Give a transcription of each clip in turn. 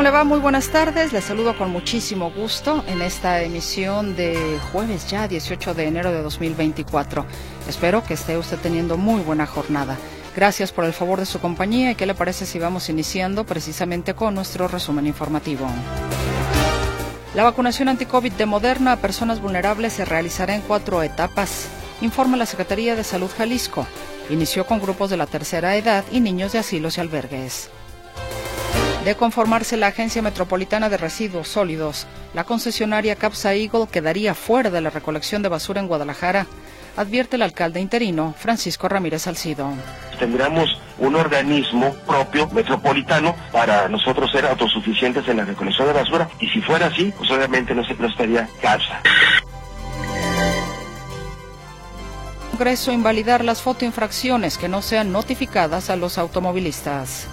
¿Cómo le va? Muy buenas tardes. Les saludo con muchísimo gusto en esta emisión de jueves ya 18 de enero de 2024. Espero que esté usted teniendo muy buena jornada. Gracias por el favor de su compañía y qué le parece si vamos iniciando precisamente con nuestro resumen informativo. La vacunación anti-COVID de Moderna a personas vulnerables se realizará en cuatro etapas, informa la Secretaría de Salud Jalisco. Inició con grupos de la tercera edad y niños de asilos y albergues. De conformarse la Agencia Metropolitana de Residuos Sólidos, la concesionaria Capsa Eagle quedaría fuera de la recolección de basura en Guadalajara, advierte el alcalde interino Francisco Ramírez Salcido. Tendríamos un organismo propio, metropolitano, para nosotros ser autosuficientes en la recolección de basura y si fuera así, pues obviamente no se prestaría Capsa. Congreso invalidar las fotoinfracciones que no sean notificadas a los automovilistas.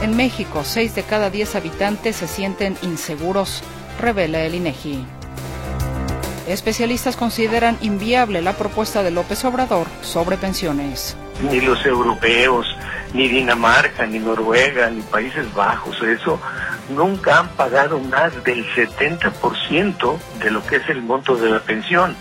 En México, 6 de cada 10 habitantes se sienten inseguros, revela el INEGI. Especialistas consideran inviable la propuesta de López Obrador sobre pensiones. Ni los europeos, ni Dinamarca, ni Noruega, ni Países Bajos, eso nunca han pagado más del 70% de lo que es el monto de la pensión.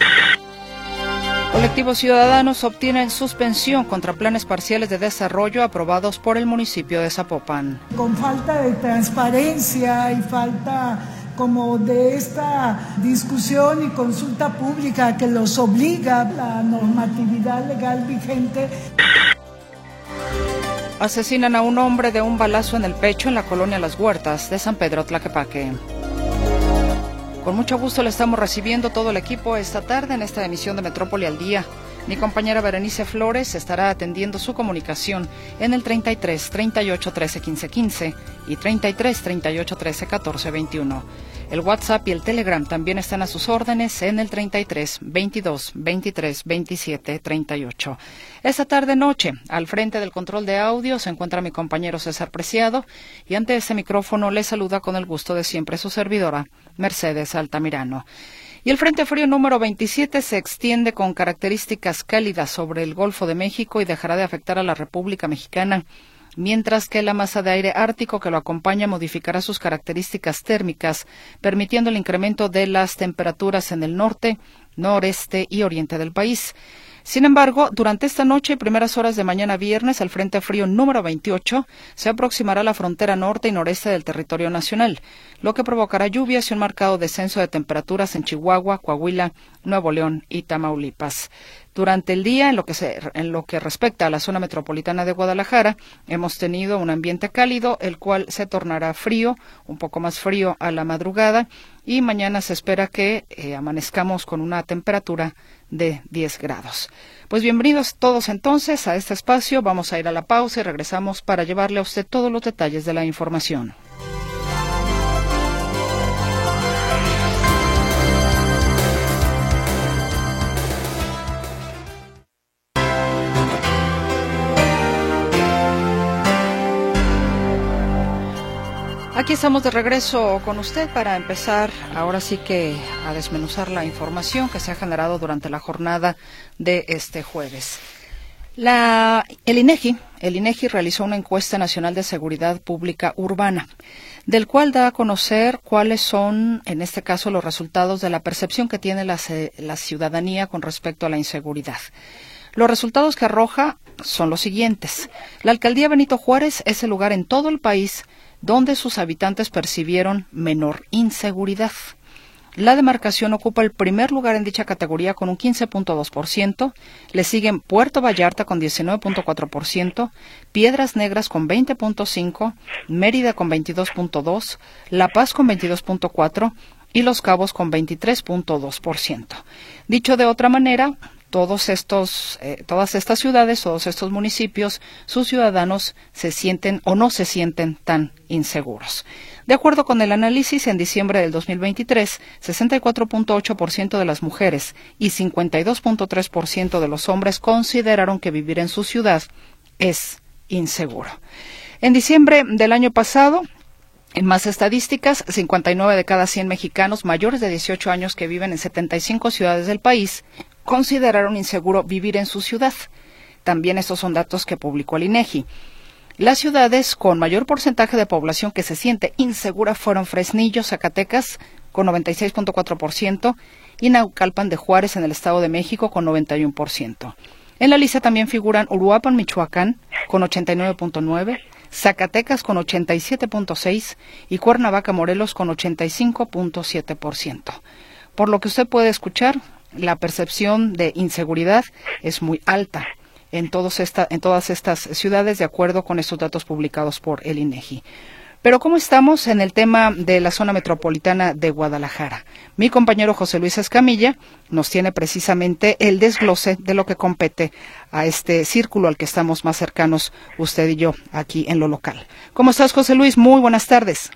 Colectivos ciudadanos obtienen suspensión contra planes parciales de desarrollo aprobados por el municipio de Zapopan. Con falta de transparencia y falta como de esta discusión y consulta pública que los obliga la normatividad legal vigente. Asesinan a un hombre de un balazo en el pecho en la colonia Las Huertas de San Pedro Tlaquepaque. Con mucho gusto le estamos recibiendo todo el equipo esta tarde en esta emisión de Metrópoli al Día. Mi compañera Berenice Flores estará atendiendo su comunicación en el 33 38 13 15 15 y 33 38 13 14 21. El WhatsApp y el Telegram también están a sus órdenes en el 33 22 23 27 38. Esta tarde noche, al frente del control de audio, se encuentra mi compañero César Preciado y ante este micrófono le saluda con el gusto de siempre su servidora, Mercedes Altamirano. Y el Frente Frío número 27 se extiende con características cálidas sobre el Golfo de México y dejará de afectar a la República Mexicana, mientras que la masa de aire ártico que lo acompaña modificará sus características térmicas, permitiendo el incremento de las temperaturas en el norte, noreste y oriente del país. Sin embargo, durante esta noche y primeras horas de mañana viernes, el Frente Frío número 28 se aproximará a la frontera norte y noreste del territorio nacional, lo que provocará lluvias y un marcado descenso de temperaturas en Chihuahua, Coahuila, Nuevo León y Tamaulipas. Durante el día, en lo, que se, en lo que respecta a la zona metropolitana de Guadalajara, hemos tenido un ambiente cálido, el cual se tornará frío, un poco más frío a la madrugada, y mañana se espera que eh, amanezcamos con una temperatura de 10 grados. Pues bienvenidos todos entonces a este espacio. Vamos a ir a la pausa y regresamos para llevarle a usted todos los detalles de la información. Aquí estamos de regreso con usted para empezar ahora sí que a desmenuzar la información que se ha generado durante la jornada de este jueves. La, el INEGI, el INEGI realizó una encuesta nacional de seguridad pública urbana, del cual da a conocer cuáles son, en este caso, los resultados de la percepción que tiene la, la ciudadanía con respecto a la inseguridad. Los resultados que arroja son los siguientes. La alcaldía Benito Juárez es el lugar en todo el país donde sus habitantes percibieron menor inseguridad. La demarcación ocupa el primer lugar en dicha categoría con un 15.2%, le siguen Puerto Vallarta con 19.4%, Piedras Negras con 20.5%, Mérida con 22.2%, La Paz con 22.4% y Los Cabos con 23.2%. Dicho de otra manera, todos estos, eh, todas estas ciudades, todos estos municipios, sus ciudadanos se sienten o no se sienten tan inseguros. De acuerdo con el análisis, en diciembre del 2023, 64.8% de las mujeres y 52.3% de los hombres consideraron que vivir en su ciudad es inseguro. En diciembre del año pasado, en más estadísticas, 59 de cada 100 mexicanos mayores de 18 años que viven en 75 ciudades del país consideraron inseguro vivir en su ciudad. También estos son datos que publicó el INEGI. Las ciudades con mayor porcentaje de población que se siente insegura fueron Fresnillo, Zacatecas, con 96.4%, y Naucalpan de Juárez, en el Estado de México, con 91%. En la lista también figuran Uruapan, Michoacán, con 89.9%, Zacatecas con 87.6% y Cuernavaca, Morelos con 85.7%. Por lo que usted puede escuchar, la percepción de inseguridad es muy alta en, todos esta, en todas estas ciudades, de acuerdo con estos datos publicados por el INEGI. Pero ¿cómo estamos en el tema de la zona metropolitana de Guadalajara? Mi compañero José Luis Escamilla nos tiene precisamente el desglose de lo que compete a este círculo al que estamos más cercanos usted y yo aquí en lo local. ¿Cómo estás, José Luis? Muy buenas tardes.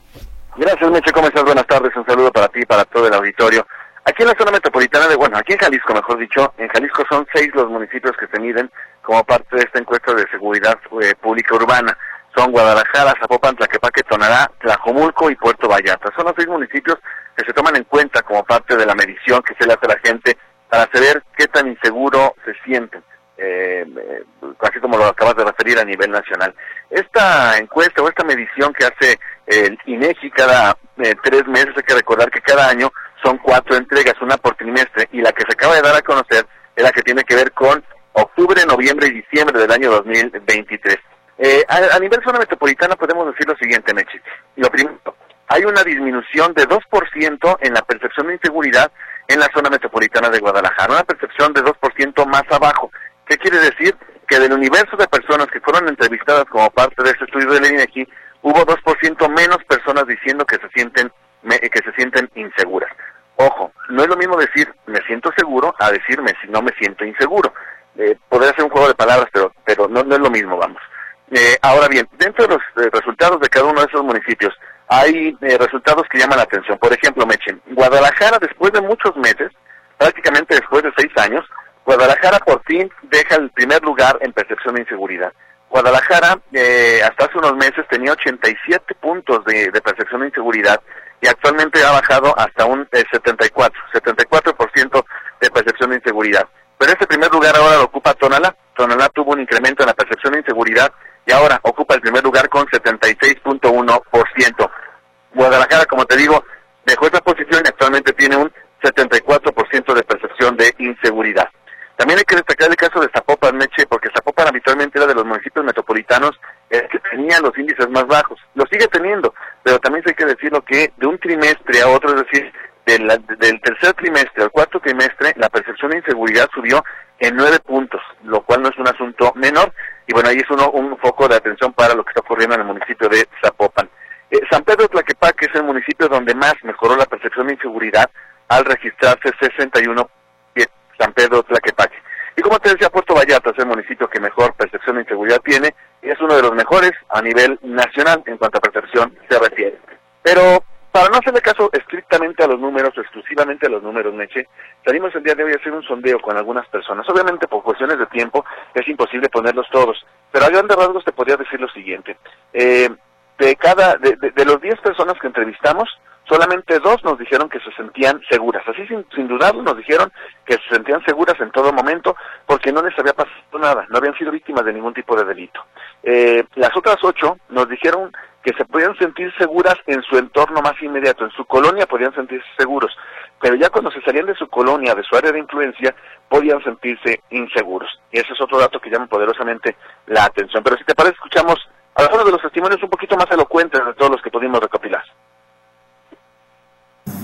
Gracias, Meche. ¿Cómo estás? Buenas tardes. Un saludo para ti y para todo el auditorio. Aquí en la zona metropolitana de, bueno, aquí en Jalisco, mejor dicho, en Jalisco son seis los municipios que se miden como parte de esta encuesta de seguridad eh, pública urbana. Son Guadalajara, Zapopan, Tlaquepaque, Tonalá, Tlajomulco y Puerto Vallarta. Son los seis municipios que se toman en cuenta como parte de la medición que se le hace a la gente para saber qué tan inseguro se sienten. Eh, eh, así como lo acabas de referir a nivel nacional. Esta encuesta o esta medición que hace el INEGI cada tres meses, hay que recordar que cada año son cuatro entregas, una por trimestre, y la que se acaba de dar a conocer es la que tiene que ver con octubre, noviembre y diciembre del año 2023. Eh, a, nivel zona metropolitana podemos decir lo siguiente, Mechi. Lo primero, hay una disminución de 2% en la percepción de inseguridad en la zona metropolitana de Guadalajara, una percepción de 2% más abajo. ¿Qué quiere decir? Que del universo de personas que fueron entrevistadas como parte de este estudio de la INEGI, hubo 2% menos personas diciendo que se sienten que se sienten inseguras. Ojo, no es lo mismo decir me siento seguro a decirme si no me siento inseguro. Eh, podría ser un juego de palabras, pero, pero no, no es lo mismo, vamos. Eh, ahora bien, dentro de los eh, resultados de cada uno de esos municipios, hay eh, resultados que llaman la atención. Por ejemplo, Mechen, Guadalajara, después de muchos meses, prácticamente después de seis años, Guadalajara por fin deja el primer lugar en percepción de inseguridad. Guadalajara, hasta hace unos meses, tenía 87 puntos de percepción de inseguridad y actualmente ha bajado hasta un 74, 74% de percepción de inseguridad. Pero este primer lugar ahora lo ocupa Tonalá. Tonalá tuvo un incremento en la percepción de inseguridad y ahora ocupa el primer lugar con 76.1%. Guadalajara, como te digo, dejó esa posición y actualmente tiene un 74% de percepción de inseguridad. También hay que destacar el caso de Zapopan, Meche, porque Zapopan habitualmente era de los municipios metropolitanos el que tenía los índices más bajos. Lo sigue teniendo, pero también hay que decirlo que de un trimestre a otro, es decir, del, tercer trimestre al cuarto trimestre, la percepción de inseguridad subió en nueve puntos, lo cual no es un asunto menor. Y bueno, ahí es uno, un foco de atención para lo que está ocurriendo en el municipio de Zapopan. Eh, San Pedro Tlaquepaque es el municipio donde más mejoró la percepción de inseguridad al registrarse 61 San Pedro Tlaquepaque. Y como te decía, Puerto Vallarta es el municipio que mejor percepción de inseguridad tiene es uno de los mejores a nivel nacional en cuanto a percepción se refiere. Pero para no hacerle caso estrictamente a los números, exclusivamente a los números, Meche, salimos el día de hoy a hacer un sondeo con algunas personas. Obviamente, por cuestiones de tiempo, es imposible ponerlos todos, pero a grandes rasgos te podría decir lo siguiente. Eh, de cada, de, de los 10 personas que entrevistamos, solamente dos nos dijeron que se sentían seguras. Así sin, sin dudarlo nos dijeron que se sentían seguras en todo momento porque no les había pasado nada, no habían sido víctimas de ningún tipo de delito. Eh, las otras ocho nos dijeron que se podían sentir seguras en su entorno más inmediato, en su colonia podían sentirse seguros, pero ya cuando se salían de su colonia, de su área de influencia, podían sentirse inseguros. Y ese es otro dato que llama poderosamente la atención. Pero si te parece, escuchamos algunos de los testimonios un poquito más elocuentes de todos los que pudimos recopilar.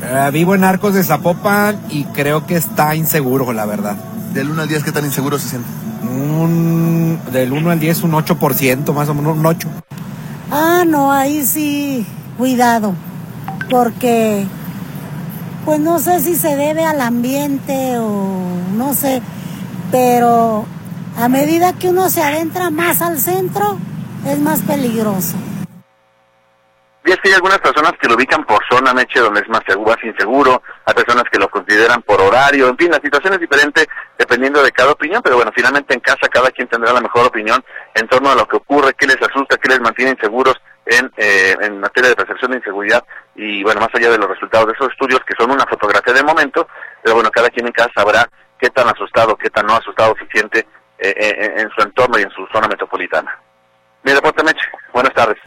Eh, vivo en Arcos de Zapopan y creo que está inseguro, la verdad. ¿Del 1 al 10 qué tan inseguro se siente? Un, del 1 al 10 un 8%, más o menos un 8. Ah, no, ahí sí, cuidado, porque pues no sé si se debe al ambiente o no sé, pero a medida que uno se adentra más al centro, es más peligroso. Y es que hay algunas personas que lo ubican por zona, Meche, donde es más seguro, más inseguro, hay personas que lo consideran por horario, en fin, la situación es diferente dependiendo de cada opinión, pero bueno, finalmente en casa cada quien tendrá la mejor opinión en torno a lo que ocurre, qué les asusta, qué les mantiene inseguros en, eh, en materia de percepción de inseguridad y bueno, más allá de los resultados de esos estudios que son una fotografía de momento, pero bueno, cada quien en casa sabrá qué tan asustado, qué tan no asustado se siente eh, eh, en su entorno y en su zona metropolitana. Mi reporte Meche, buenas tardes.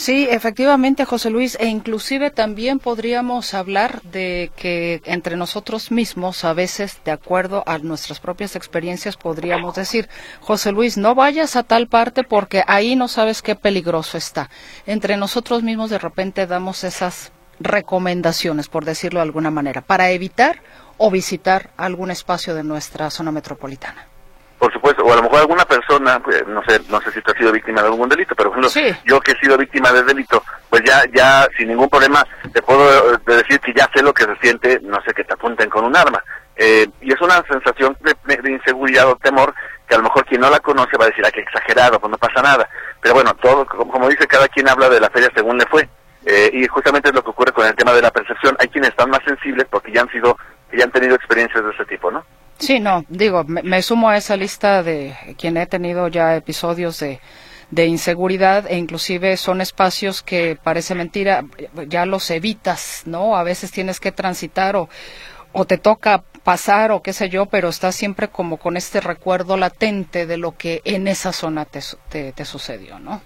Sí, efectivamente, José Luis, e inclusive también podríamos hablar de que entre nosotros mismos, a veces, de acuerdo a nuestras propias experiencias, podríamos decir, José Luis, no vayas a tal parte porque ahí no sabes qué peligroso está. Entre nosotros mismos de repente damos esas recomendaciones, por decirlo de alguna manera, para evitar o visitar algún espacio de nuestra zona metropolitana por supuesto, o a lo mejor alguna persona, pues, no sé, no sé si tú has sido víctima de algún delito, pero por ejemplo, yo que he sido víctima de delito, pues ya, ya sin ningún problema te puedo eh, decir que ya sé lo que se siente, no sé, que te apunten con un arma. Eh, y es una sensación de, inseguridad o temor que a lo mejor quien no la conoce va a decir, ah, que exagerado, pues no pasa nada. Pero bueno, todo, como, dice, cada quien habla de la feria según le fue. Eh, y justamente es lo que ocurre con el tema de la percepción. Hay quienes están más sensibles porque ya han sido, ya han tenido experiencias de ese tipo, ¿no? Sí, no, digo, me, sumo a esa lista de quien he tenido ya episodios de, de inseguridad e inclusive son espacios que parece mentira, ya los evitas, ¿no? A veces tienes que transitar o, o te toca pasar o qué sé yo, pero estás siempre como con este recuerdo latente de lo que en esa zona te, te, te sucedió, ¿no?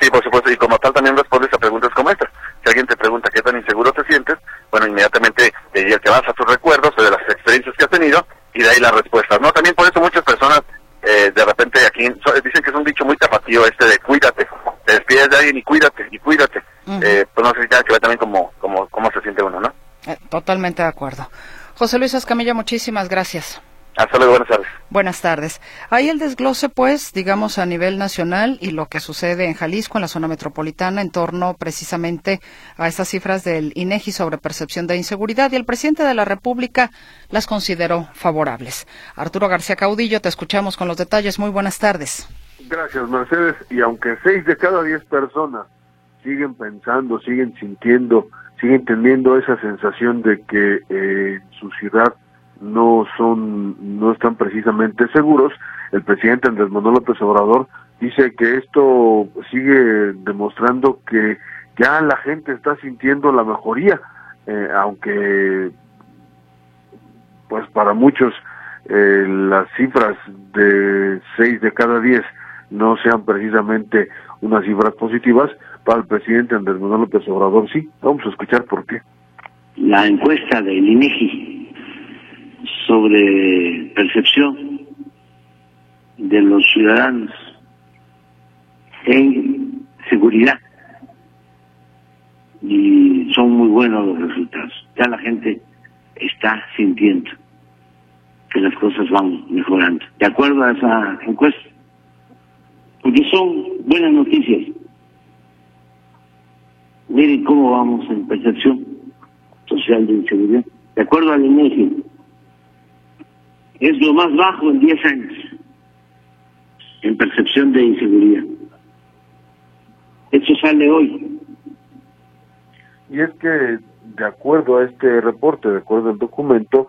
Sí, por supuesto, y como tal también respondes a preguntas como esta. Si alguien te pregunta qué tan inseguro te sientes, bueno, inmediatamente te, te vas a tus recuerdos de las experiencias que has tenido y de ahí las respuestas, ¿no? También por eso muchas personas eh, de repente aquí dicen que es un dicho muy tapatío este de cuídate, te despides de alguien y cuídate, y cuídate. eh, pues no sé si tiene que ver también como, como, cómo se siente uno, ¿no? Eh, totalmente de acuerdo. José Luis Escamilla, muchísimas gracias. Hasta luego, buenas tardes. Buenas tardes. Hay el desglose, pues, digamos, a nivel nacional y lo que sucede en Jalisco, en la zona metropolitana, en torno precisamente a estas cifras del INEGI sobre percepción de inseguridad y el presidente de la República las consideró favorables. Arturo García Caudillo, te escuchamos con los detalles. Muy buenas tardes. Gracias, Mercedes. Y aunque seis de cada diez personas siguen pensando, siguen sintiendo, siguen teniendo esa sensación de que eh, en su ciudad no son, no están precisamente seguros. El presidente Andrés Manuel López Obrador dice que esto sigue demostrando que ya la gente está sintiendo la mejoría, eh, aunque pues para muchos eh, las cifras de 6 de cada 10 no sean precisamente unas cifras positivas, para el presidente Andrés Manuel López Obrador sí. Vamos a escuchar por qué. La encuesta del INEGI sobre percepción de los ciudadanos en seguridad y son muy buenos los resultados. Ya la gente está sintiendo que las cosas van mejorando, de acuerdo a esa encuesta, porque son buenas noticias. Miren cómo vamos en percepción social de inseguridad. De acuerdo al INEGI, es lo más bajo en 10 años en percepción de inseguridad. Eso sale hoy. Y es que, de acuerdo a este reporte, de acuerdo al documento,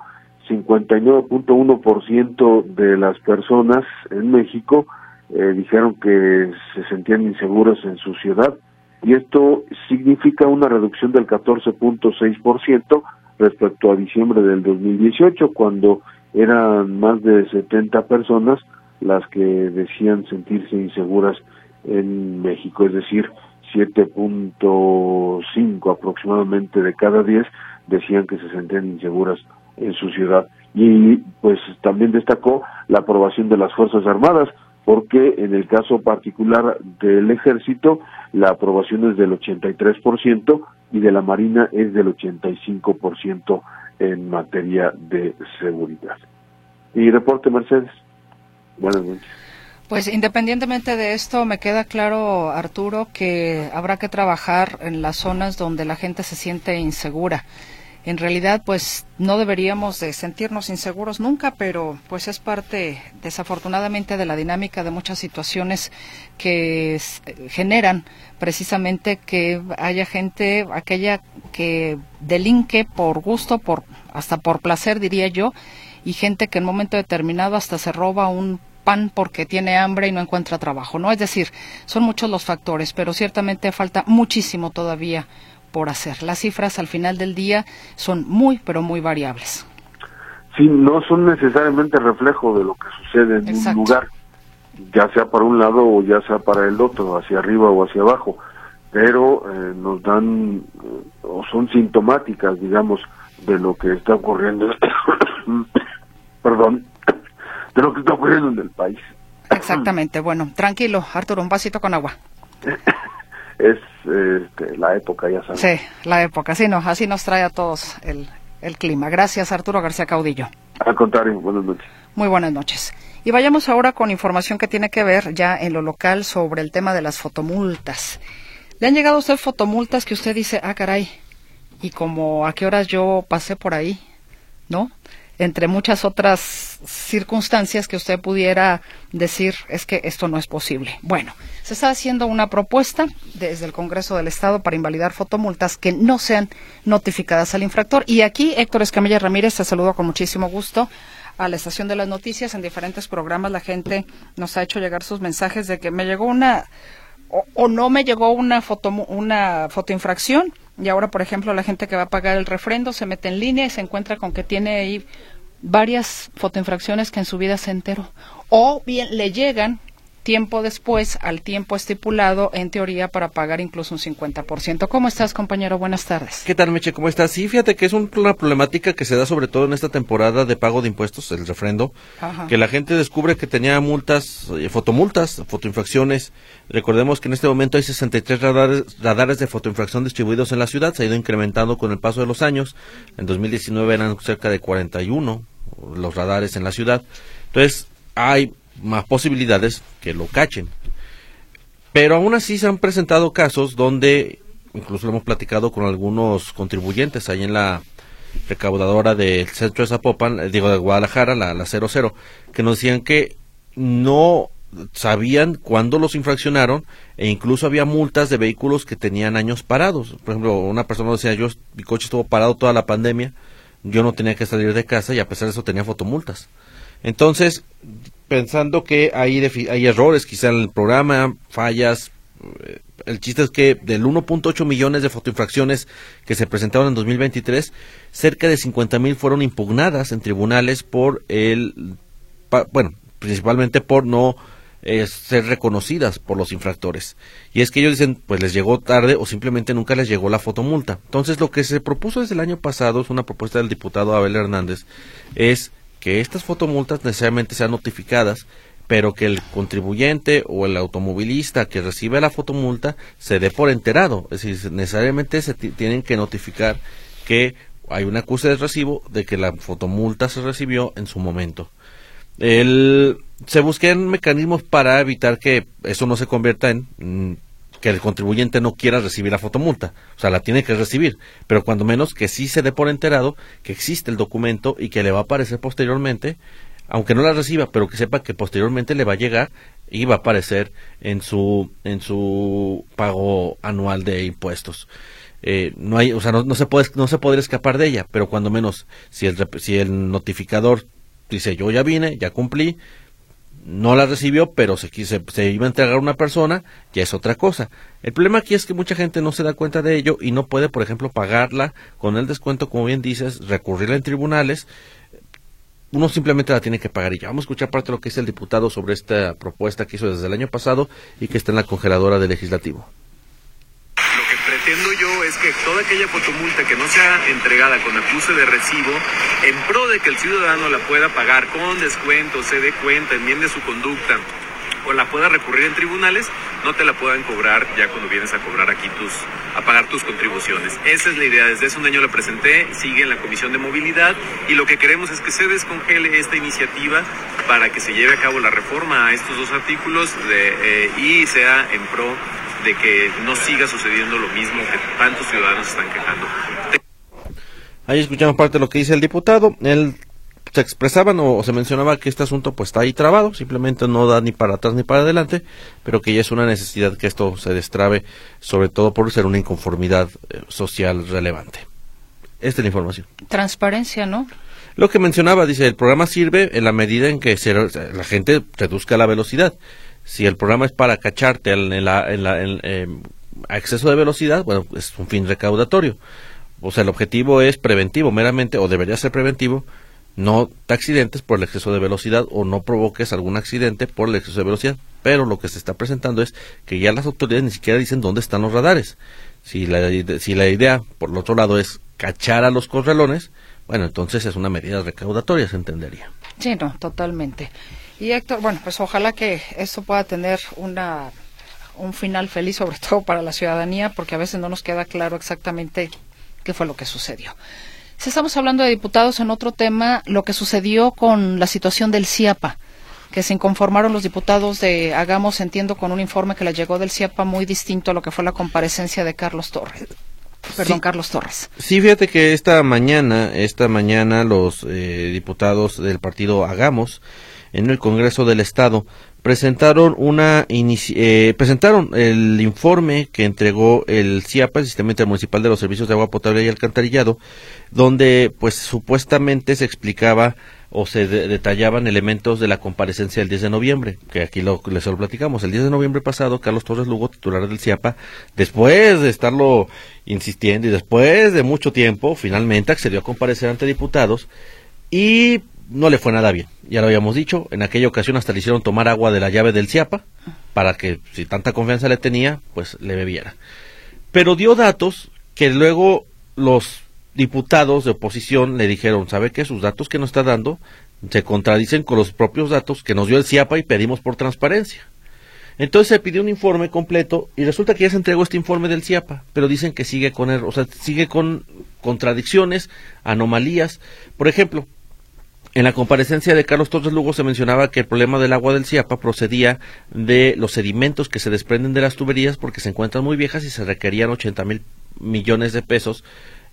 59.1% de las personas en México eh, dijeron que se sentían inseguras en su ciudad y esto significa una reducción del 14.6% respecto a diciembre del 2018, cuando eran más de 70 personas las que decían sentirse inseguras en México, es decir, 7.5 aproximadamente de cada 10 decían que se sentían inseguras en su ciudad. Y pues también destacó la aprobación de las Fuerzas Armadas, porque en el caso particular del ejército la aprobación es del 83% y de la Marina es del 85% en materia de seguridad. Y reporte Mercedes. Buenas noches. Pues independientemente de esto, me queda claro, Arturo, que habrá que trabajar en las zonas donde la gente se siente insegura. En realidad pues no deberíamos de sentirnos inseguros nunca, pero pues es parte desafortunadamente de la dinámica de muchas situaciones que generan precisamente que haya gente aquella que delinque por gusto, por hasta por placer diría yo, y gente que en un momento determinado hasta se roba un pan porque tiene hambre y no encuentra trabajo, ¿no? Es decir, son muchos los factores, pero ciertamente falta muchísimo todavía por hacer. Las cifras al final del día son muy, pero muy variables. Sí, no son necesariamente reflejo de lo que sucede en un lugar, ya sea para un lado o ya sea para el otro, hacia arriba o hacia abajo, pero eh, nos dan eh, o son sintomáticas, digamos, de lo que está ocurriendo, perdón, de lo que está ocurriendo en el país. Exactamente, bueno, tranquilo, Arturo, un vasito con agua. es este, la época, ya sabes. Sí, la época, sí, no, así nos trae a todos el, el clima. Gracias, Arturo García Caudillo. Al contrario, buenas noches. Muy buenas noches. Y vayamos ahora con información que tiene que ver ya en lo local sobre el tema de las fotomultas. ¿Le han llegado a usted fotomultas que usted dice, ah, caray, y como a qué horas yo pasé por ahí, ¿no? Entre muchas otras circunstancias que usted pudiera decir es que esto no es posible. Bueno, se está haciendo una propuesta desde el Congreso del Estado para invalidar fotomultas que no sean notificadas al infractor. Y aquí Héctor Escamilla Ramírez te saludo con muchísimo gusto a la estación de las noticias. En diferentes programas la gente nos ha hecho llegar sus mensajes de que me llegó una o, no me llegó una foto una fotoinfracción y ahora, por ejemplo, la gente que va a pagar el refrendo se mete en línea y se encuentra con que tiene ahí varias fotoinfracciones que en su vida se enteró. O bien le llegan tiempo después al tiempo estipulado en teoría para pagar incluso un 50%. ¿Cómo estás, compañero? Buenas tardes. ¿Qué tal, Meche? ¿Cómo estás? Sí, fíjate que es una problemática que se da sobre todo en esta temporada de pago de impuestos, el refrendo, que la gente descubre que tenía multas, eh, fotomultas, fotoinfracciones. Recordemos que en este momento hay 63 radares, radares de fotoinfracción distribuidos en la ciudad, se ha ido incrementando con el paso de los años. En 2019 eran cerca de 41 los radares en la ciudad. Entonces, hay más posibilidades que lo cachen. Pero aún así se han presentado casos donde, incluso lo hemos platicado con algunos contribuyentes ahí en la recaudadora del centro de Zapopan, eh, digo de Guadalajara, la, la 00, que nos decían que no sabían cuándo los infraccionaron e incluso había multas de vehículos que tenían años parados. Por ejemplo, una persona decía, yo, mi coche estuvo parado toda la pandemia, yo no tenía que salir de casa y a pesar de eso tenía fotomultas. Entonces, pensando que hay, hay errores quizá en el programa, fallas, eh, el chiste es que del 1.8 millones de fotoinfracciones que se presentaron en 2023, cerca de 50 mil fueron impugnadas en tribunales por el, bueno, principalmente por no eh, ser reconocidas por los infractores. Y es que ellos dicen, pues les llegó tarde o simplemente nunca les llegó la fotomulta. Entonces lo que se propuso desde el año pasado, es una propuesta del diputado Abel Hernández, es que estas fotomultas necesariamente sean notificadas, pero que el contribuyente o el automovilista que recibe la fotomulta se dé por enterado. Es decir, necesariamente se tienen que notificar que hay una acusa de recibo de que la fotomulta se recibió en su momento. El, se busquen mecanismos para evitar que eso no se convierta en mm, que el contribuyente no quiera recibir la fotomulta. O sea, la tiene que recibir, pero cuando menos que sí se dé por enterado que existe el documento y que le va a aparecer posteriormente, aunque no la reciba, pero que sepa que posteriormente le va a llegar y va a aparecer en su, en su pago anual de impuestos. Eh, no hay, o sea, no, se puede, no se escapar de ella, pero cuando menos, si el, si el notificador dice yo ya vine, ya cumplí, no la recibió, pero se, se, se, iba a entregar a una persona, ya es otra cosa. El problema aquí es que mucha gente no se da cuenta de ello y no puede, por ejemplo, pagarla con el descuento, como bien dices, recurrirla en tribunales. Uno simplemente la tiene que pagar y ya vamos a escuchar parte de lo que dice el diputado sobre esta propuesta que hizo desde el año pasado y que está en la congeladora del legislativo pretendo yo es que toda aquella fotomulta que no sea entregada con acuse de recibo, en pro de que el ciudadano la pueda pagar con descuento, se dé cuenta, enmiende su conducta o la pueda recurrir en tribunales, no te la puedan cobrar ya cuando vienes a cobrar aquí tus, a pagar tus contribuciones. Esa es la idea. Desde hace un año la presenté, sigue en la Comisión de Movilidad y lo que queremos es que se descongele esta iniciativa para que se lleve a cabo la reforma a estos dos artículos eh, y sea en pro de que no siga sucediendo lo mismo que tantos ciudadanos están quejando. Ahí escuchamos parte de lo que dice el diputado. Él se expresaban o, se mencionaba que este asunto pues está ahí trabado, simplemente no da ni para atrás ni para adelante, pero que ya es una necesidad que esto se destrabe, sobre todo por ser una inconformidad eh, social relevante. Esta es la información. Transparencia, ¿no? Lo que mencionaba, dice, el programa sirve en la medida en que la gente reduzca la velocidad. Si el programa es para cacharte en, la, en, la, em, exceso de velocidad, bueno, es un fin recaudatorio. O sea, el objetivo es preventivo meramente, o debería ser preventivo, no te accidentes por el exceso de velocidad o no provoques algún accidente por el exceso de velocidad. Pero lo que se está presentando es que ya las autoridades ni siquiera dicen dónde están los radares. Si la, si la idea, por el otro lado, es cachar a los corralones, bueno, entonces es una medida recaudatoria, se entendería. Sí, no, totalmente. Y Héctor, bueno, pues ojalá que esto pueda tener una un final feliz, sobre todo para la ciudadanía, porque a veces no nos queda claro exactamente qué fue lo que sucedió. Si estamos hablando de diputados en otro tema, lo que sucedió con la situación del CIAPA, que se inconformaron los diputados de Hagamos, entiendo, con un informe que le llegó del CIAPA muy distinto a lo que fue la comparecencia de Carlos Torres. Perdón, Carlos Torres. Sí, fíjate que esta mañana, esta mañana los eh, diputados del partido Hagamos en el Congreso del Estado presentaron una eh, presentaron el informe que entregó el CIAPA, el Sistema Intermunicipal de los Servicios de Agua Potable y Alcantarillado, donde pues supuestamente se explicaba o se detallaban elementos de la comparecencia del 10 de noviembre, que aquí lo, les lo platicamos. El 10 de noviembre pasado, Carlos Torres Lugo, titular del CIAPA, después de estarlo insistiendo y después de mucho tiempo, finalmente accedió a comparecer ante diputados y no le fue nada bien. Ya lo habíamos dicho, en aquella ocasión hasta le hicieron tomar agua de la llave del CIAPA para que si tanta confianza le tenía, pues le bebiera. Pero dio datos que luego los diputados de oposición le dijeron, ¿sabe qué? Sus datos que nos está dando se contradicen con los propios datos que nos dio el CIAPA y pedimos por transparencia. Entonces se pidió un informe completo y resulta que ya se entregó este informe del CIAPA, pero dicen que sigue con o sea, sigue con contradicciones, anomalías. Por ejemplo, en la comparecencia de Carlos Torres Lugo se mencionaba que el problema del agua del Ciapa procedía de los sedimentos que se desprenden de las tuberías porque se encuentran muy viejas y se requerían 80 mil millones de pesos,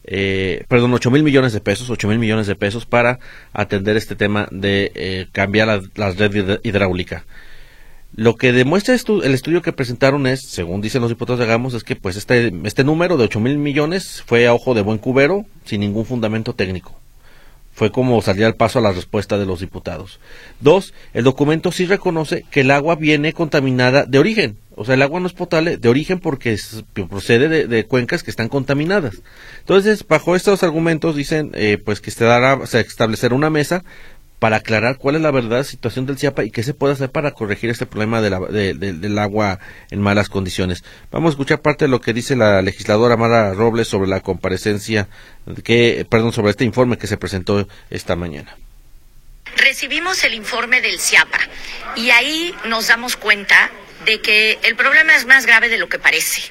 eh, perdón, 8 mil millones de pesos, 8 mil millones de pesos para atender este tema de eh, cambiar la, red hidráulica. Lo que demuestra el estudio que presentaron es, según dicen los diputados de Gamos, es que pues este, este número de 8 mil millones fue a ojo de buen cubero, sin ningún fundamento técnico. Fue como salir al paso a la respuesta de los diputados. Dos, el documento sí reconoce que el agua viene contaminada de origen. O sea, el agua no es potable de origen porque procede de, cuencas que están contaminadas. Entonces, bajo estos argumentos dicen eh, pues que se dará, se establecerá una mesa para aclarar cuál es la verdadera situación del CIAPA y qué se puede hacer para corregir este problema del agua en malas condiciones. Vamos a escuchar parte de lo que dice la legisladora Mara Robles sobre la comparecencia, que, perdón, sobre este informe que se presentó esta mañana. Recibimos el informe del CIAPA y ahí nos damos cuenta de que el problema es más grave de lo que parece.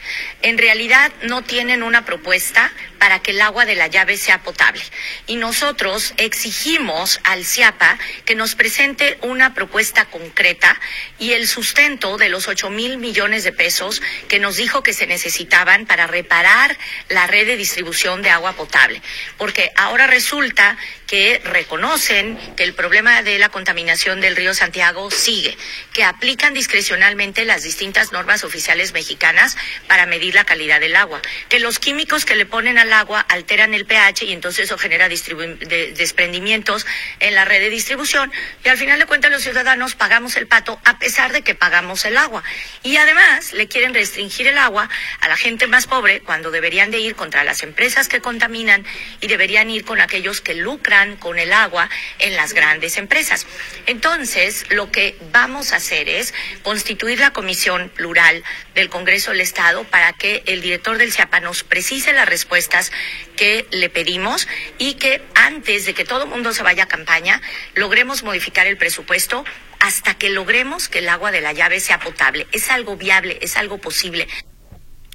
En realidad no tienen una propuesta para que el agua de la llave sea potable. Y nosotros exigimos al CIAPA que nos presente una propuesta concreta y el sustento de los 8 mil millones de pesos que nos dijo que se necesitaban para reparar la red de distribución de agua potable. Porque ahora resulta que reconocen que el problema de la contaminación del río Santiago sigue, que aplican discrecionalmente las distintas normas oficiales mexicanas para medir la calidad del agua, que los químicos que le ponen al agua alteran el pH y entonces eso genera desprendimientos en la red de distribución y al final de cuentas los ciudadanos pagamos el pato a pesar de que pagamos el agua. Y además le quieren restringir el agua a la gente más pobre cuando deberían de ir contra las empresas que contaminan y deberían ir con aquellos que lucran con el agua en las grandes empresas. Entonces, lo que vamos a hacer es constituir la comisión plural del Congreso del Estado para que el director del CIAPA nos precise las respuestas que le pedimos y que antes de que todo el mundo se vaya a campaña, logremos modificar el presupuesto hasta que logremos que el agua de la llave sea potable. Es algo viable, es algo posible.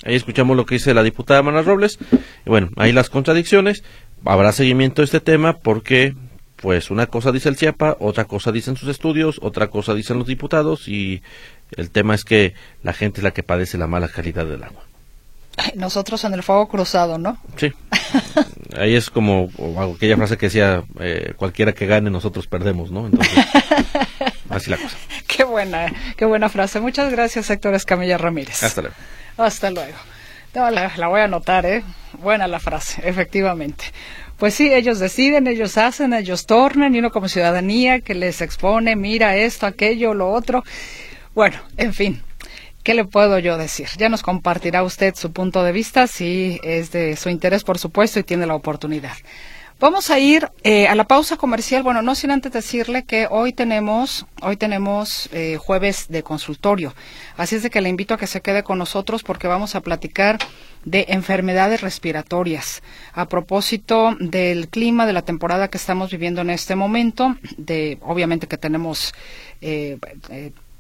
Ahí escuchamos lo que dice la diputada Mana Robles. Bueno, ahí las contradicciones. Habrá seguimiento de este tema porque, pues, una cosa dice el CIAPA, otra cosa dicen sus estudios, otra cosa dicen los diputados y el tema es que la gente es la que padece la mala calidad del agua. Nosotros en el fuego cruzado, ¿no? Sí. Ahí es como aquella frase que decía, eh, cualquiera que gane, nosotros perdemos, ¿no? Entonces, así la cosa. Qué buena, qué buena frase. Muchas gracias, Héctor Escamilla Ramírez. Hasta luego. Hasta luego. la, la voy a anotar, ¿eh? Buena la frase, efectivamente. Pues sí, ellos deciden, ellos hacen, ellos tornan, y uno como ciudadanía que les expone, mira esto, aquello, lo otro. Bueno, en fin, ¿Qué le puedo yo decir? Ya nos compartirá usted su punto de vista, si es de su interés, por supuesto, y tiene la oportunidad. Vamos a ir eh, a la pausa comercial. Bueno, no sin antes decirle que hoy tenemos, hoy tenemos eh, jueves de consultorio. Así es de que le invito a que se quede con nosotros porque vamos a platicar de enfermedades respiratorias. A propósito del clima, de la temporada que estamos viviendo en este momento, de obviamente que tenemos eh,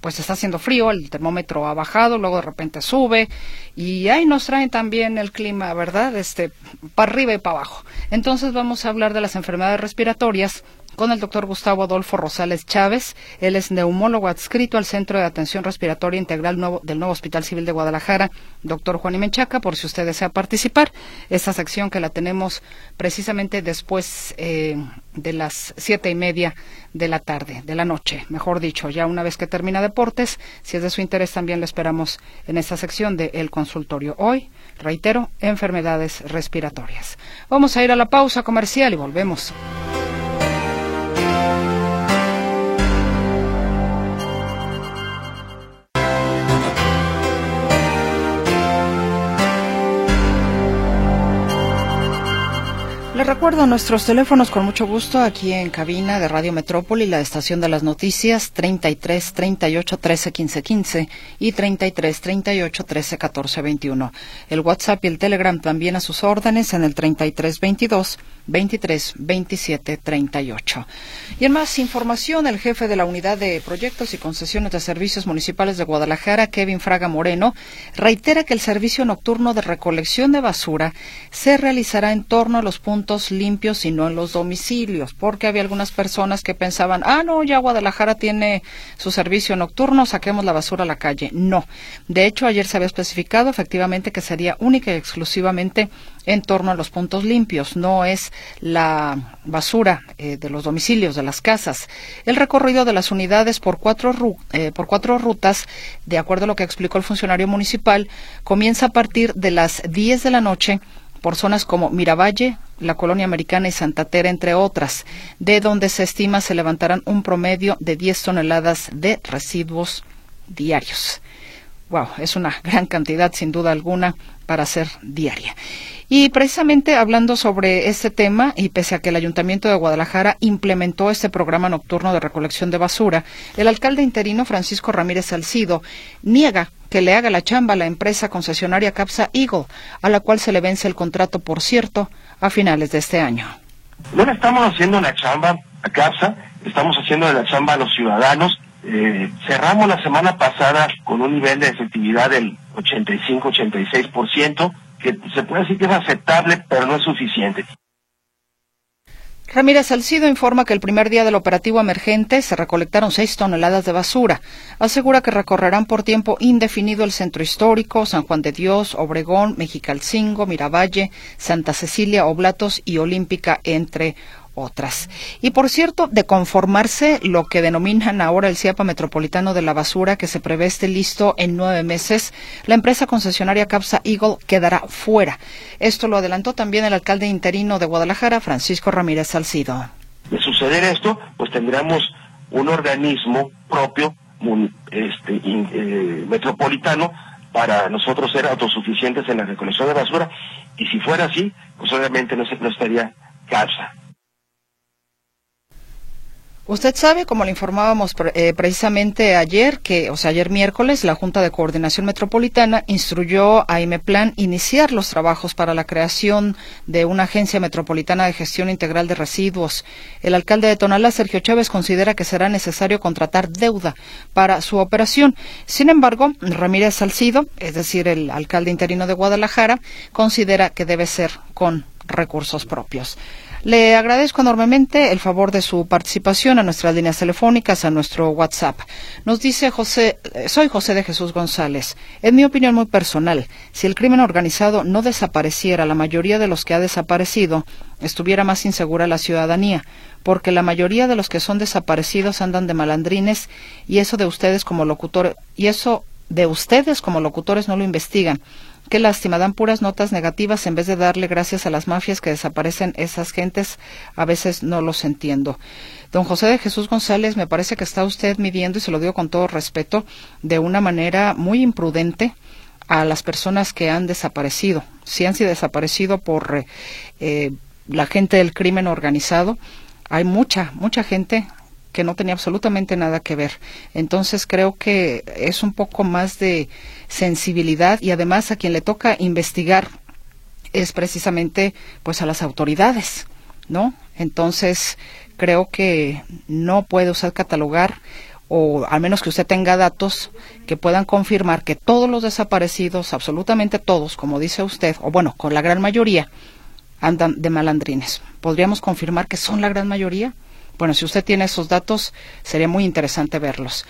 pues está haciendo frío, el termómetro ha bajado, luego de repente sube y ahí nos traen también el clima, ¿verdad? Este, para arriba y para abajo. Entonces vamos a hablar de las enfermedades respiratorias con el doctor Gustavo Adolfo Rosales Chávez. Él es neumólogo adscrito al Centro de Atención Respiratoria Integral del nuevo Hospital Civil de Guadalajara, doctor Juan Imenchaca, por si usted desea participar. Esta sección que la tenemos precisamente después eh, de las siete y media de la tarde, de la noche, mejor dicho, ya una vez que termina deportes. Si es de su interés, también le esperamos en esta sección de El Consultorio. Hoy, reitero, enfermedades respiratorias. Vamos a ir a la pausa comercial y volvemos. Recuerdo nuestros teléfonos con mucho gusto aquí en cabina de Radio Metrópoli, la estación de las noticias 33 38 13 15 15 y 33 38 13 14 21. El WhatsApp y el Telegram también a sus órdenes en el 33 22 23 27 38. Y en más información, el jefe de la Unidad de Proyectos y Concesiones de Servicios Municipales de Guadalajara, Kevin Fraga Moreno, reitera que el servicio nocturno de recolección de basura se realizará en torno a los puntos limpios y no en los domicilios, porque había algunas personas que pensaban, ah, no, ya Guadalajara tiene su servicio nocturno, saquemos la basura a la calle. No. De hecho, ayer se había especificado efectivamente que sería única y exclusivamente en torno a los puntos limpios, no es la basura eh, de los domicilios, de las casas. El recorrido de las unidades por cuatro, eh, por cuatro rutas, de acuerdo a lo que explicó el funcionario municipal, comienza a partir de las 10 de la noche por zonas como Miravalle, la Colonia Americana y Santa Tera, entre otras, de donde se estima se levantarán un promedio de 10 toneladas de residuos diarios. Wow, es una gran cantidad, sin duda alguna, para ser diaria. Y precisamente hablando sobre este tema, y pese a que el Ayuntamiento de Guadalajara implementó este programa nocturno de recolección de basura, el alcalde interino Francisco Ramírez Salcido niega que le haga la chamba a la empresa concesionaria Capsa Eagle, a la cual se le vence el contrato, por cierto, a finales de este año. No le estamos haciendo la chamba a Capsa, estamos haciendo la chamba a los ciudadanos. Eh, cerramos la semana pasada con un nivel de efectividad del 85-86% que se puede decir que es aceptable, pero no es suficiente. Ramírez Salcido informa que el primer día del operativo emergente se recolectaron seis toneladas de basura. Asegura que recorrerán por tiempo indefinido el centro histórico, San Juan de Dios, Obregón, Mexicalcingo, Miravalle, Santa Cecilia, Oblatos y Olímpica, entre otras. Y por cierto, de conformarse lo que denominan ahora el CIAPA Metropolitano de la Basura, que se prevé esté listo en nueve meses, la empresa concesionaria Capsa Eagle quedará fuera. Esto lo adelantó también el alcalde interino de Guadalajara, Francisco Ramírez Salcido. De suceder esto, pues tendríamos un organismo propio este, eh, metropolitano para nosotros ser autosuficientes en la recolección de basura y si fuera así, pues obviamente no se prestaría CAPSA. Usted sabe, como le informábamos eh, precisamente ayer, que, o sea, ayer miércoles, la Junta de Coordinación Metropolitana instruyó a IMEPLAN iniciar los trabajos para la creación de una agencia metropolitana de gestión integral de residuos. El alcalde de Tonalá, Sergio Chávez, considera que será necesario contratar deuda para su operación. Sin embargo, Ramírez Salcido, es decir, el alcalde interino de Guadalajara, considera que debe ser con recursos propios. Le agradezco enormemente el favor de su participación a nuestras líneas telefónicas, a nuestro WhatsApp. Nos dice José, eh, soy José de Jesús González. En mi opinión muy personal, si el crimen organizado no desapareciera, la mayoría de los que ha desaparecido, estuviera más insegura la ciudadanía, porque la mayoría de los que son desaparecidos andan de malandrines y eso de ustedes como locutores, y eso de ustedes como locutores no lo investigan. Qué lástima, dan puras notas negativas en vez de darle gracias a las mafias que desaparecen esas gentes. A veces no los entiendo. Don José de Jesús González, me parece que está usted midiendo, y se lo digo con todo respeto, de una manera muy imprudente a las personas que han desaparecido. Si han sido desaparecido por eh, la gente del crimen organizado, hay mucha, mucha gente que no tenía absolutamente nada que ver. Entonces creo que es un poco más de sensibilidad y además a quien le toca investigar es precisamente pues a las autoridades, ¿no? Entonces creo que no puede usted catalogar o al menos que usted tenga datos que puedan confirmar que todos los desaparecidos, absolutamente todos, como dice usted, o bueno, con la gran mayoría, andan de malandrines. ¿Podríamos confirmar que son la gran mayoría? Bueno, si usted tiene esos datos, sería muy interesante verlos.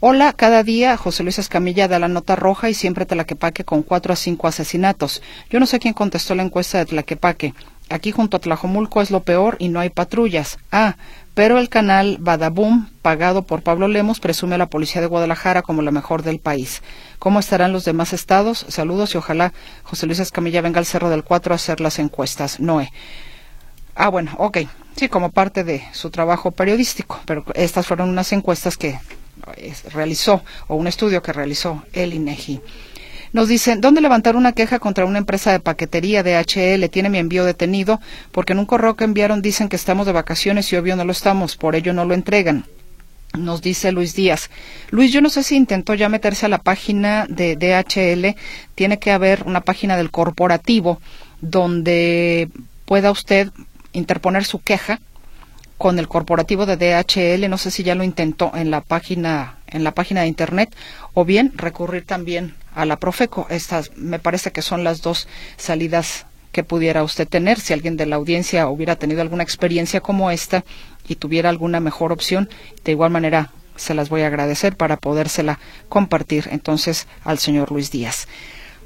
Hola, cada día José Luis Escamilla da la nota roja y siempre Tlaquepaque con cuatro a cinco asesinatos. Yo no sé quién contestó la encuesta de Tlaquepaque. Aquí junto a Tlajomulco es lo peor y no hay patrullas. Ah, pero el canal Badabum, pagado por Pablo Lemos, presume a la policía de Guadalajara como la mejor del país. ¿Cómo estarán los demás estados? Saludos y ojalá José Luis Escamilla venga al Cerro del Cuatro a hacer las encuestas. Noé. Ah, bueno, ok. Sí, como parte de su trabajo periodístico, pero estas fueron unas encuestas que realizó o un estudio que realizó el INEGI. Nos dicen, ¿dónde levantar una queja contra una empresa de paquetería de HL? Tiene mi envío detenido porque en un correo que enviaron dicen que estamos de vacaciones y obvio no lo estamos, por ello no lo entregan. Nos dice Luis Díaz. Luis, yo no sé si intentó ya meterse a la página de DHL. Tiene que haber una página del corporativo donde pueda usted interponer su queja con el corporativo de DHL, no sé si ya lo intentó en la página en la página de internet o bien recurrir también a la Profeco. Estas me parece que son las dos salidas que pudiera usted tener si alguien de la audiencia hubiera tenido alguna experiencia como esta y tuviera alguna mejor opción, de igual manera se las voy a agradecer para podérsela compartir entonces al señor Luis Díaz.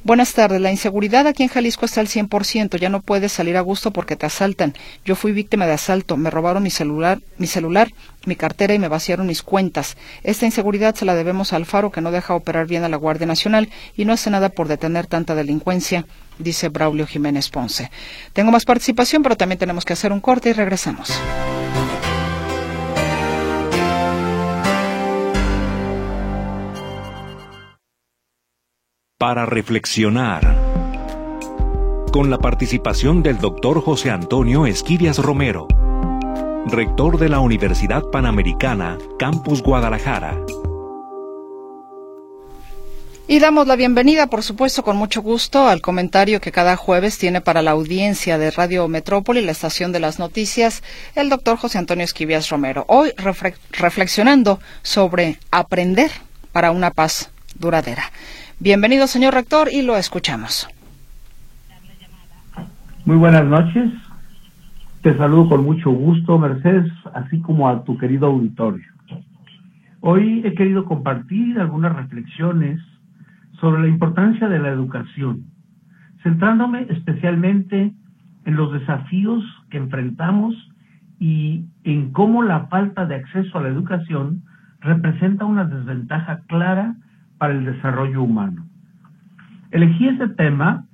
Buenas tardes. La inseguridad aquí en Jalisco está al 100%. Ya no puedes salir a gusto porque te asaltan. Yo fui víctima de asalto. Me robaron mi celular, mi celular, mi cartera y me vaciaron mis cuentas. Esta inseguridad se la debemos al Faro que no deja operar bien a la Guardia Nacional y no hace nada por detener tanta delincuencia, dice Braulio Jiménez Ponce. Tengo más participación, pero también tenemos que hacer un corte y regresamos. Para reflexionar. Con la participación del doctor José Antonio Esquivias Romero, rector de la Universidad Panamericana, Campus Guadalajara. Y damos la bienvenida, por supuesto, con mucho gusto al comentario que cada jueves tiene para la audiencia de Radio Metrópoli, la estación de las noticias, el doctor José Antonio Esquivias Romero. Hoy reflexionando sobre aprender para una paz duradera. Bienvenido, señor rector, y lo escuchamos. Muy buenas noches. Te saludo con mucho gusto, Mercedes, así como a tu querido auditorio. Hoy he querido compartir algunas reflexiones sobre la importancia de la educación, centrándome especialmente en los desafíos que enfrentamos y en cómo la falta de acceso a la educación representa una desventaja clara para el desarrollo humano. Elegí ese tema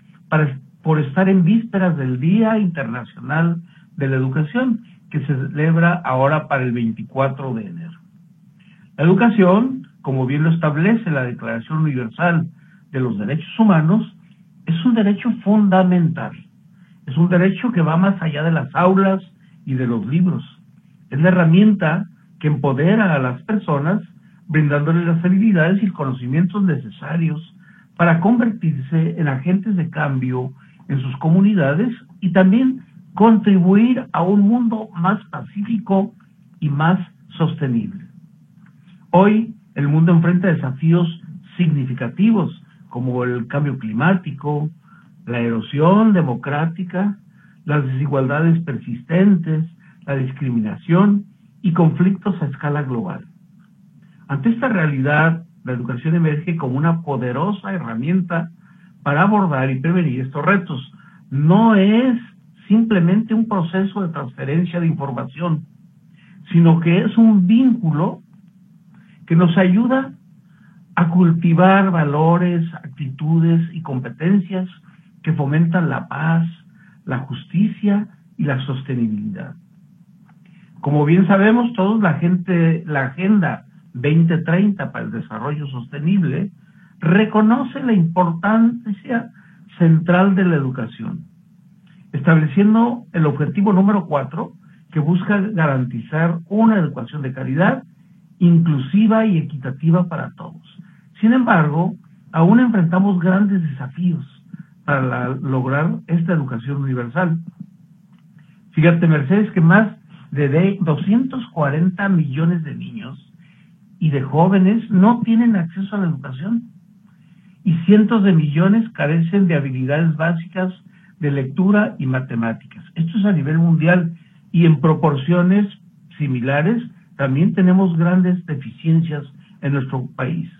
por estar en vísperas del Día Internacional de la Educación, que se celebra ahora para el 24 de enero. La educación, como bien lo establece la Declaración Universal de los Derechos Humanos, es un derecho fundamental. Es un derecho que va más allá de las aulas y de los libros. Es la herramienta que empodera a las personas brindándoles las habilidades y conocimientos necesarios para convertirse en agentes de cambio en sus comunidades y también contribuir a un mundo más pacífico y más sostenible. Hoy el mundo enfrenta desafíos significativos como el cambio climático, la erosión democrática, las desigualdades persistentes, la discriminación y conflictos a escala global. Ante esta realidad, la educación emerge como una poderosa herramienta para abordar y prevenir estos retos. No es simplemente un proceso de transferencia de información, sino que es un vínculo que nos ayuda a cultivar valores, actitudes y competencias que fomentan la paz, la justicia y la sostenibilidad. Como bien sabemos todos, la, gente, la Agenda 2030 para el Desarrollo Sostenible reconoce la importancia central de la educación, estableciendo el objetivo número cuatro, que busca garantizar una educación de calidad, inclusiva y equitativa para todos. Sin embargo, aún enfrentamos grandes desafíos para lograr esta educación universal. Fíjate, Mercedes, que más de 240 millones de niños y de jóvenes no tienen acceso a la educación y cientos de millones carecen de habilidades básicas de lectura y matemáticas. Esto es a nivel mundial y en proporciones similares también tenemos grandes deficiencias en nuestro país.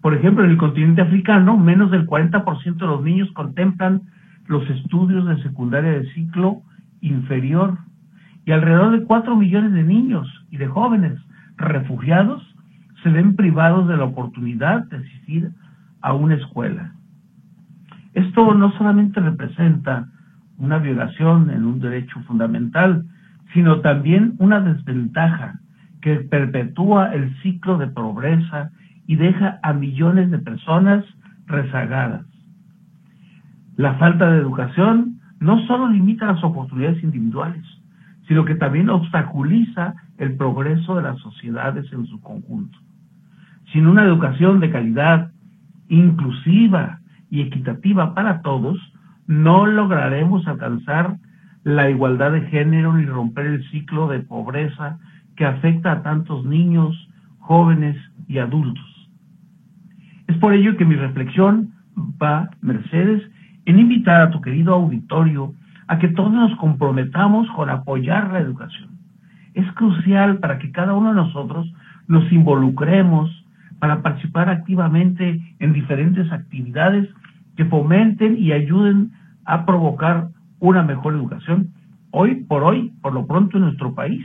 Por ejemplo, en el continente africano, menos del 40% de los niños contemplan los estudios de secundaria de ciclo inferior y alrededor de 4 millones de niños y de jóvenes refugiados se ven privados de la oportunidad de asistir a una escuela. Esto no solamente representa una violación en un derecho fundamental, sino también una desventaja que perpetúa el ciclo de pobreza y deja a millones de personas rezagadas. La falta de educación no solo limita las oportunidades individuales, sino que también obstaculiza el progreso de las sociedades en su conjunto. Sin una educación de calidad, inclusiva y equitativa para todos, no lograremos alcanzar la igualdad de género ni romper el ciclo de pobreza que afecta a tantos niños, jóvenes y adultos. Es por ello que mi reflexión va, Mercedes, en invitar a tu querido auditorio a que todos nos comprometamos con apoyar la educación. Es crucial para que cada uno de nosotros nos involucremos para participar activamente en diferentes actividades que fomenten y ayuden a provocar una mejor educación hoy por hoy, por lo pronto en nuestro país,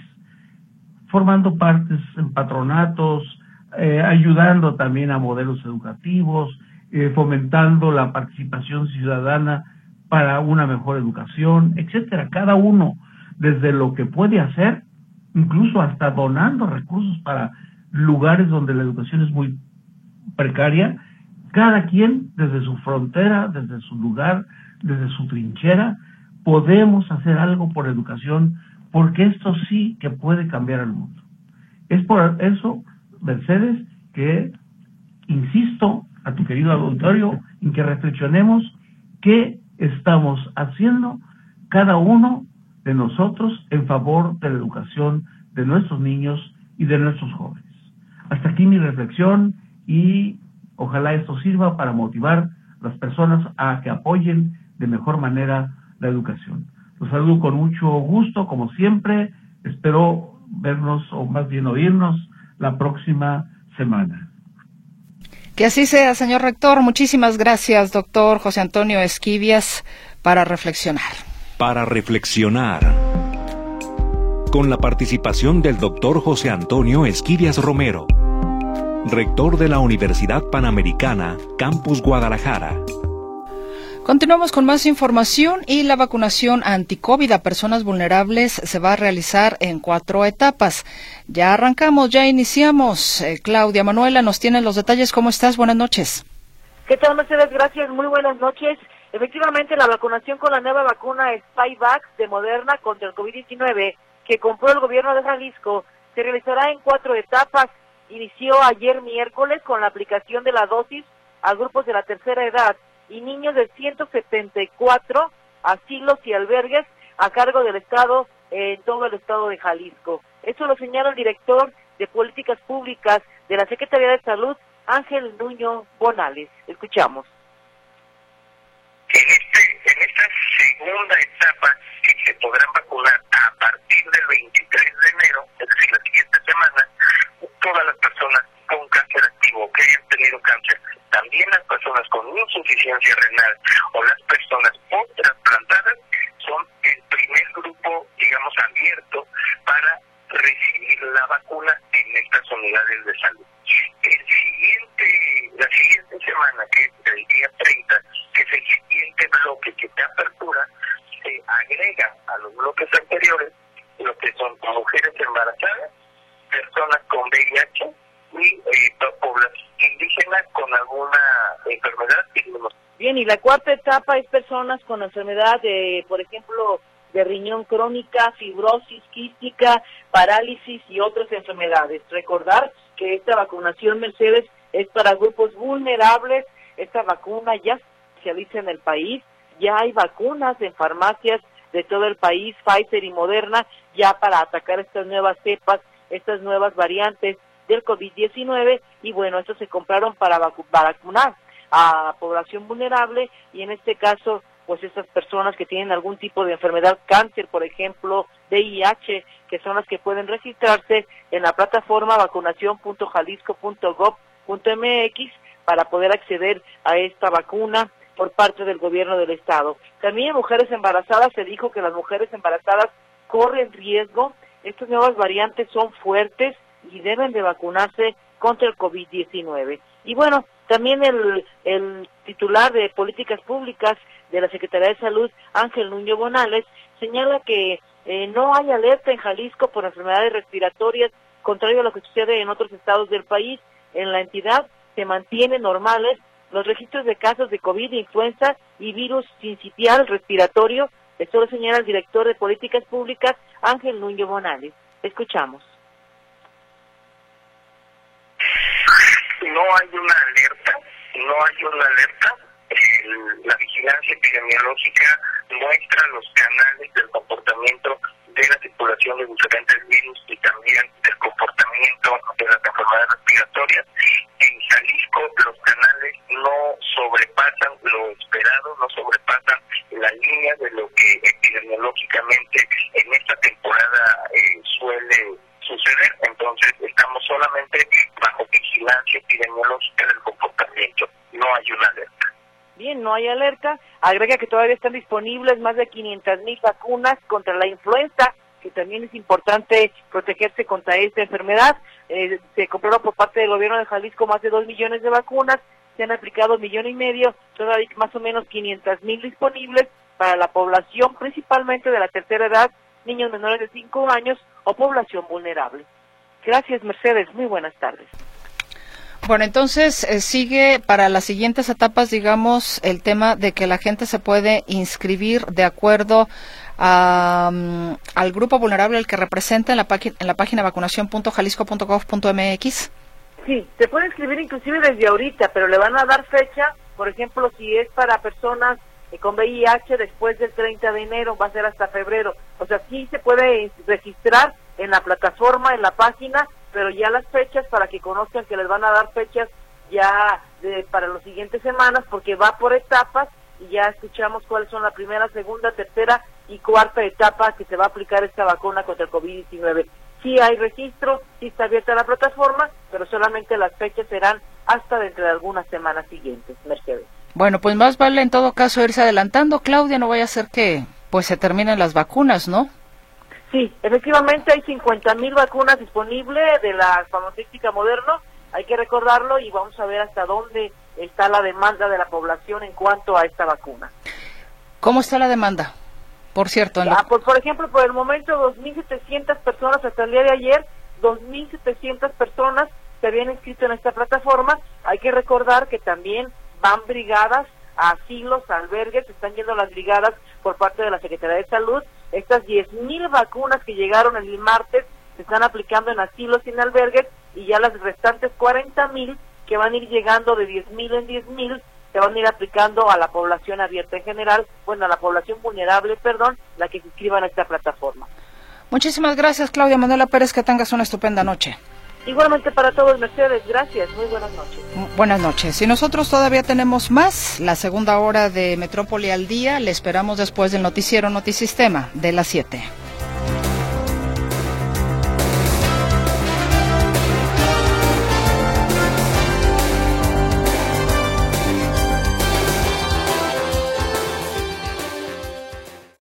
formando partes en patronatos, eh, ayudando también a modelos educativos, eh, fomentando la participación ciudadana para una mejor educación, etcétera. Cada uno desde lo que puede hacer, incluso hasta donando recursos para lugares donde la educación es muy precaria, cada quien desde su frontera, desde su lugar, desde su trinchera, podemos hacer algo por educación, porque esto sí que puede cambiar el mundo. Es por eso, Mercedes, que insisto a tu querido auditorio en que reflexionemos qué estamos haciendo cada uno de nosotros en favor de la educación de nuestros niños y de nuestros jóvenes. Hasta aquí mi reflexión y ojalá esto sirva para motivar a las personas a que apoyen de mejor manera la educación. Los saludo con mucho gusto, como siempre. Espero vernos o más bien oírnos la próxima semana. Que así sea, señor rector. Muchísimas gracias, doctor José Antonio Esquivias, para reflexionar. Para reflexionar. Con la participación del doctor José Antonio Esquivias Romero, rector de la Universidad Panamericana, Campus Guadalajara. Continuamos con más información y la vacunación anti-COVID a personas vulnerables se va a realizar en cuatro etapas. Ya arrancamos, ya iniciamos. Eh, Claudia Manuela nos tiene los detalles. ¿Cómo estás? Buenas noches. ¿Qué tal, Mercedes? Gracias. Muy buenas noches. Efectivamente, la vacunación con la nueva vacuna Spyvax de Moderna contra el COVID-19 que compró el gobierno de Jalisco se realizará en cuatro etapas. Inició ayer miércoles con la aplicación de la dosis a grupos de la tercera edad y niños de 174 asilos y albergues a cargo del Estado en todo el Estado de Jalisco. Eso lo señala el director de Políticas Públicas de la Secretaría de Salud, Ángel Nuño Bonales. Escuchamos. En, este, en esta segunda etapa podrán vacunar a partir del 23 de enero, es decir, la siguiente semana, todas las personas que tenido cáncer, también las personas con insuficiencia renal o las personas trasplantadas son el primer grupo, digamos, abierto para recibir la vacuna en estas unidades de salud. El siguiente, la siguiente semana, que es el día 30, que es el siguiente bloque que te apertura, se agrega a los bloques anteriores lo que son mujeres embarazadas, personas con VIH y eh, población indígena con alguna enfermedad. Bien, y la cuarta etapa es personas con enfermedad de, por ejemplo, de riñón crónica, fibrosis quística, parálisis y otras enfermedades. Recordar que esta vacunación, Mercedes, es para grupos vulnerables. Esta vacuna ya se realiza en el país. Ya hay vacunas en farmacias de todo el país, Pfizer y Moderna, ya para atacar estas nuevas cepas, estas nuevas variantes del COVID-19. Y bueno, estos se compraron para vacunar a población vulnerable y en este caso pues estas personas que tienen algún tipo de enfermedad, cáncer, por ejemplo, VIH, que son las que pueden registrarse en la plataforma vacunación.jalisco.gov.mx para poder acceder a esta vacuna por parte del gobierno del estado. También en mujeres embarazadas se dijo que las mujeres embarazadas corren riesgo, estas nuevas variantes son fuertes y deben de vacunarse contra el COVID-19. Y bueno, también el, el titular de políticas públicas de la Secretaría de Salud, Ángel Nuño Bonales, señala que eh, no hay alerta en Jalisco por enfermedades respiratorias, contrario a lo que sucede en otros estados del país. En la entidad se mantienen normales los registros de casos de COVID, influenza y virus sincitial respiratorio. Esto lo señala el director de Políticas Públicas, Ángel Nuño Bonales. Escuchamos. No hay una alerta, no hay una alerta la vigilancia epidemiológica muestra los canales del comportamiento de la circulación de diferentes virus y también del comportamiento de las enfermedades respiratorias. En Jalisco los canales no sobrepasan lo esperado, no sobrepasan la línea de lo que epidemiológicamente en esta temporada eh, suele suceder. Entonces estamos solamente bajo vigilancia epidemiológica del comportamiento. No hay una alerta. Alerta. Agrega que todavía están disponibles más de 500 mil vacunas contra la influenza, que también es importante protegerse contra esta enfermedad. Eh, se compraron por parte del gobierno de Jalisco más de 2 millones de vacunas, se han aplicado un millón y medio, todavía más o menos 500 mil disponibles para la población, principalmente de la tercera edad, niños menores de 5 años o población vulnerable. Gracias, Mercedes. Muy buenas tardes. Bueno, entonces eh, sigue para las siguientes etapas, digamos, el tema de que la gente se puede inscribir de acuerdo mm, al grupo vulnerable al que representa en la, en la página vacunación.jalisco.gov.mx. Sí, se puede inscribir inclusive desde ahorita, pero le van a dar fecha, por ejemplo, si es para personas eh, con VIH después del 30 de enero, va a ser hasta febrero. O sea, sí se puede registrar en la plataforma, en la página, pero ya las fechas para que conozcan que les van a dar fechas ya para las siguientes semanas porque va por etapas y ya escuchamos cuáles son la primera, segunda, tercera y cuarta etapa que se va a aplicar esta vacuna contra el COVID-19. Sí hay registro, sí está abierta la plataforma, pero solamente las fechas serán hasta dentro de algunas semanas siguientes. Mercedes. Bueno, pues más vale en todo caso irse adelantando, Claudia, no vaya a ser que pues se terminen las vacunas, ¿no? Sí, efectivamente hay 50 mil vacunas disponibles de la farmacéutica moderno, hay que recordarlo y vamos a ver hasta dónde está la demanda de la población en cuanto a esta vacuna. ¿Cómo está la demanda? Por cierto, ah, pues, por ejemplo, por el momento 2.700 personas hasta el día de ayer, 2.700 personas se habían inscrito en esta plataforma. Hay que recordar que también van brigadas a asilos, a albergues, están yendo las brigadas por parte de la Secretaría de Salud estas 10.000 vacunas que llegaron el martes se están aplicando en asilos en albergues y ya las restantes 40.000 que van a ir llegando de 10.000 en 10.000 se van a ir aplicando a la población abierta en general, bueno, a la población vulnerable, perdón, la que se inscriba en esta plataforma. Muchísimas gracias, Claudia Manuela Pérez, que tengas una estupenda noche. Igualmente para todos, Mercedes, gracias. Muy buenas noches. Buenas noches. Y nosotros todavía tenemos más. La segunda hora de Metrópoli al día le esperamos después del noticiero Notisistema de las 7.